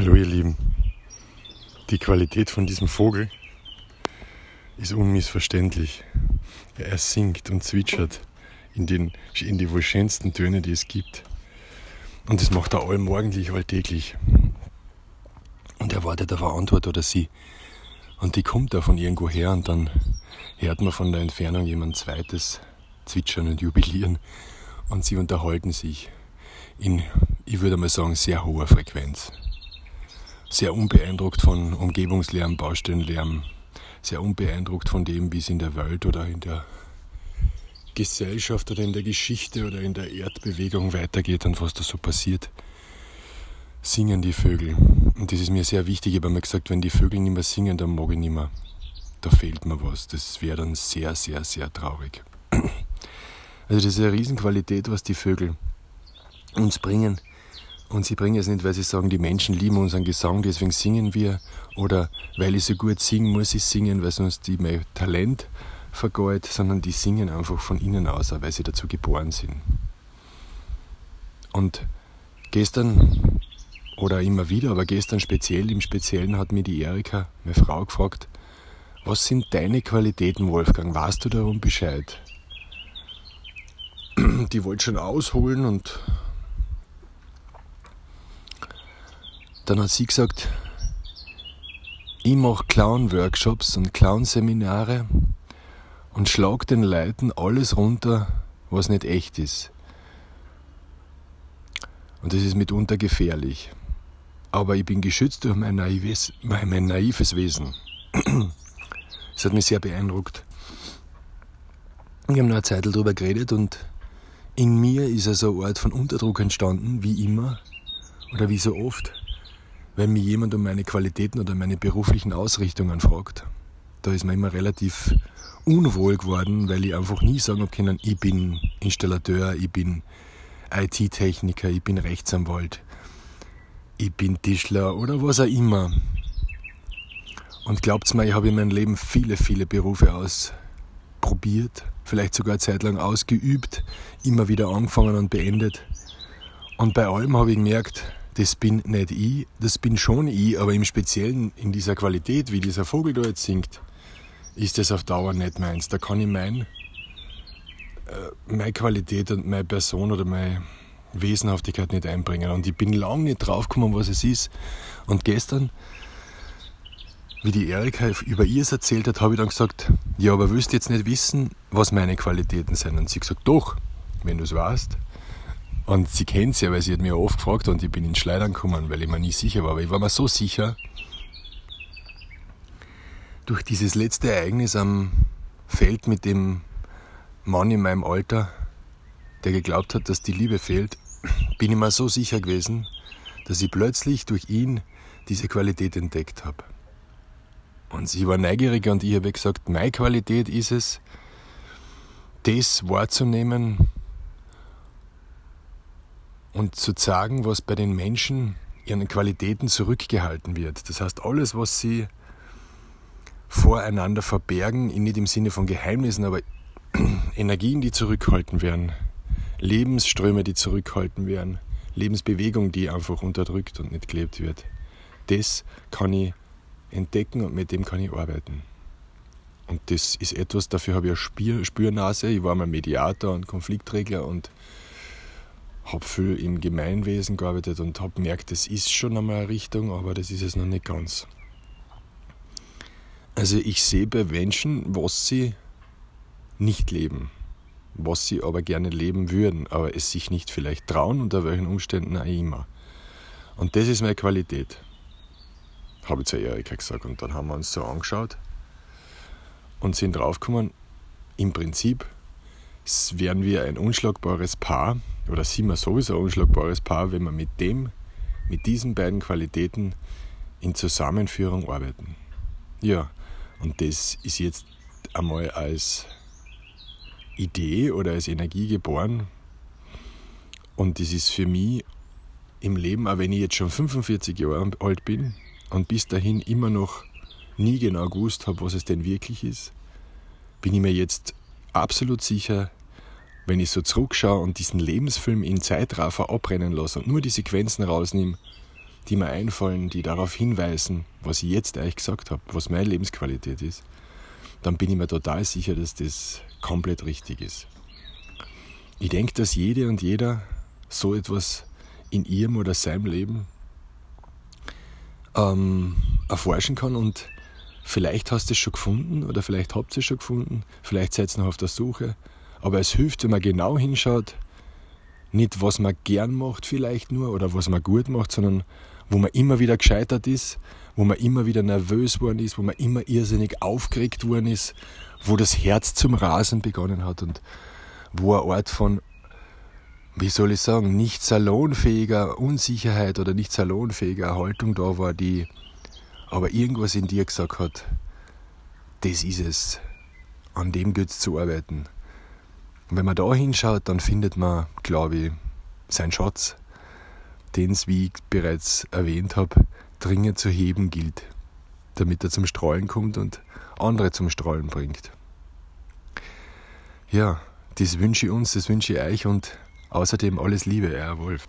Hallo ihr Lieben. Die Qualität von diesem Vogel ist unmissverständlich. Er singt und zwitschert in, den, in die wohl schönsten Töne, die es gibt. Und das macht er allmorgendlich, alltäglich. Und er wartet auf eine Antwort oder sie. Und die kommt da von irgendwo her und dann hört man von der Entfernung jemand zweites zwitschern und jubilieren und sie unterhalten sich in, ich würde mal sagen, sehr hoher Frequenz. Sehr unbeeindruckt von Umgebungslärm, Baustellenlärm, sehr unbeeindruckt von dem, wie es in der Welt oder in der Gesellschaft oder in der Geschichte oder in der Erdbewegung weitergeht und was da so passiert, singen die Vögel. Und das ist mir sehr wichtig. Ich habe mir gesagt, wenn die Vögel nicht mehr singen, dann mag ich nicht mehr. Da fehlt mir was. Das wäre dann sehr, sehr, sehr traurig. Also das ist eine Riesenqualität, was die Vögel uns bringen. Und sie bringen es nicht, weil sie sagen, die Menschen lieben unseren Gesang, deswegen singen wir. Oder weil ich so gut singe, muss ich singen, weil sonst die mein Talent vergeut, sondern die singen einfach von innen aus, weil sie dazu geboren sind. Und gestern, oder immer wieder, aber gestern speziell, im Speziellen hat mir die Erika, meine Frau, gefragt, was sind deine Qualitäten, Wolfgang? Weißt du darum Bescheid? Die wollte schon ausholen und Dann hat sie gesagt, ich mache Clown-Workshops und Clown-Seminare und schlag den Leuten alles runter, was nicht echt ist. Und das ist mitunter gefährlich. Aber ich bin geschützt durch mein naives, mein naives Wesen. Das hat mich sehr beeindruckt. Wir haben noch eine Zeit darüber geredet und in mir ist also eine Art von Unterdruck entstanden, wie immer oder wie so oft wenn mich jemand um meine Qualitäten oder meine beruflichen Ausrichtungen fragt. Da ist mir immer relativ unwohl geworden, weil ich einfach nie sagen habe können, ich bin Installateur, ich bin IT-Techniker, ich bin Rechtsanwalt, ich bin Tischler oder was auch immer. Und glaubt's mir, ich habe in meinem Leben viele, viele Berufe ausprobiert, vielleicht sogar eine Zeit lang ausgeübt, immer wieder angefangen und beendet. Und bei allem habe ich gemerkt, das bin nicht ich, das bin schon ich, aber im Speziellen in dieser Qualität, wie dieser Vogel da jetzt singt, ist das auf Dauer nicht meins. Da kann ich mein, äh, meine Qualität und meine Person oder meine Wesenhaftigkeit nicht einbringen. Und ich bin lange nicht draufgekommen, was es ist. Und gestern, wie die Erika über ihrs erzählt hat, habe ich dann gesagt, ja, aber willst du jetzt nicht wissen, was meine Qualitäten sind? Und sie gesagt, doch, wenn du es weißt. Und sie kennt ja, weil sie hat mir oft gefragt und ich bin in Schleudern gekommen, weil ich mir nie sicher war. Aber ich war mir so sicher, durch dieses letzte Ereignis am Feld mit dem Mann in meinem Alter, der geglaubt hat, dass die Liebe fehlt, bin ich mir so sicher gewesen, dass ich plötzlich durch ihn diese Qualität entdeckt habe. Und sie war neugierig und ich habe gesagt, meine Qualität ist es, das wahrzunehmen, und zu sagen, was bei den Menschen ihren Qualitäten zurückgehalten wird. Das heißt, alles, was sie voreinander verbergen, nicht im Sinne von Geheimnissen, aber Energien, die zurückhalten werden, Lebensströme, die zurückhalten werden, Lebensbewegung, die einfach unterdrückt und nicht gelebt wird. Das kann ich entdecken und mit dem kann ich arbeiten. Und das ist etwas, dafür habe ich eine Spürnase. Ich war mal Mediator und Konfliktregler und habe viel im Gemeinwesen gearbeitet und habe gemerkt, das ist schon einmal eine Richtung, aber das ist es noch nicht ganz. Also ich sehe bei Menschen, was sie nicht leben, was sie aber gerne leben würden, aber es sich nicht vielleicht trauen, unter welchen Umständen auch immer. Und das ist meine Qualität, habe ich zu Erika gesagt. Und dann haben wir uns so angeschaut und sind draufgekommen, im Prinzip wären wir ein unschlagbares Paar, oder sind wir sowieso ein unschlagbares Paar, wenn wir mit dem, mit diesen beiden Qualitäten in Zusammenführung arbeiten. Ja, und das ist jetzt einmal als Idee oder als Energie geboren. Und das ist für mich im Leben, auch wenn ich jetzt schon 45 Jahre alt bin und bis dahin immer noch nie genau gewusst habe, was es denn wirklich ist, bin ich mir jetzt absolut sicher, wenn ich so zurückschaue und diesen Lebensfilm in Zeitraffer abrennen lasse und nur die Sequenzen rausnehme, die mir einfallen, die darauf hinweisen, was ich jetzt euch gesagt habe, was meine Lebensqualität ist, dann bin ich mir total sicher, dass das komplett richtig ist. Ich denke, dass jede und jeder so etwas in ihrem oder seinem Leben ähm, erforschen kann und vielleicht hast du es schon gefunden oder vielleicht habt ihr es schon gefunden, vielleicht seid ihr noch auf der Suche, aber es hilft, wenn man genau hinschaut, nicht was man gern macht vielleicht nur oder was man gut macht, sondern wo man immer wieder gescheitert ist, wo man immer wieder nervös worden ist, wo man immer irrsinnig aufgeregt worden ist, wo das Herz zum Rasen begonnen hat und wo ein Ort von, wie soll ich sagen, nicht salonfähiger Unsicherheit oder nicht salonfähiger Haltung da war, die aber irgendwas in dir gesagt hat, das ist es, an dem gilt es zu arbeiten. Und wenn man da hinschaut, dann findet man, glaube ich, seinen Schatz, den es, wie ich bereits erwähnt habe, dringend zu heben gilt, damit er zum Strahlen kommt und andere zum Strahlen bringt. Ja, das wünsche ich uns, das wünsche ich euch und außerdem alles Liebe, euer Wolf.